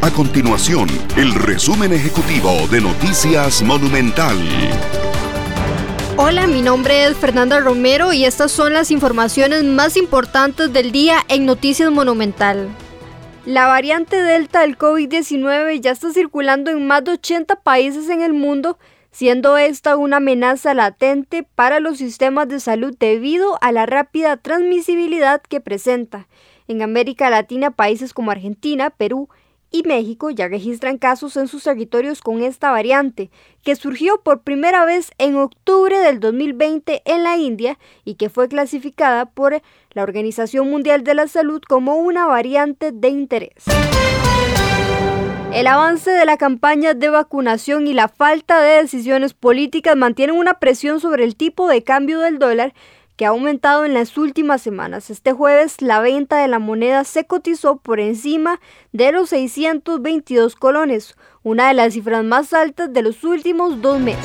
A continuación, el resumen ejecutivo de Noticias Monumental. Hola, mi nombre es Fernanda Romero y estas son las informaciones más importantes del día en Noticias Monumental. La variante Delta del COVID-19 ya está circulando en más de 80 países en el mundo, siendo esta una amenaza latente para los sistemas de salud debido a la rápida transmisibilidad que presenta. En América Latina, países como Argentina, Perú y México ya registran casos en sus territorios con esta variante, que surgió por primera vez en octubre del 2020 en la India y que fue clasificada por la Organización Mundial de la Salud como una variante de interés. El avance de la campaña de vacunación y la falta de decisiones políticas mantienen una presión sobre el tipo de cambio del dólar que ha aumentado en las últimas semanas. Este jueves la venta de la moneda se cotizó por encima de los 622 colones, una de las cifras más altas de los últimos dos meses.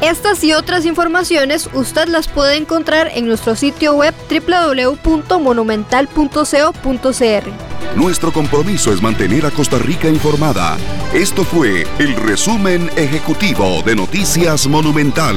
Estas y otras informaciones usted las puede encontrar en nuestro sitio web www.monumental.co.cr. Nuestro compromiso es mantener a Costa Rica informada. Esto fue el resumen ejecutivo de Noticias Monumental.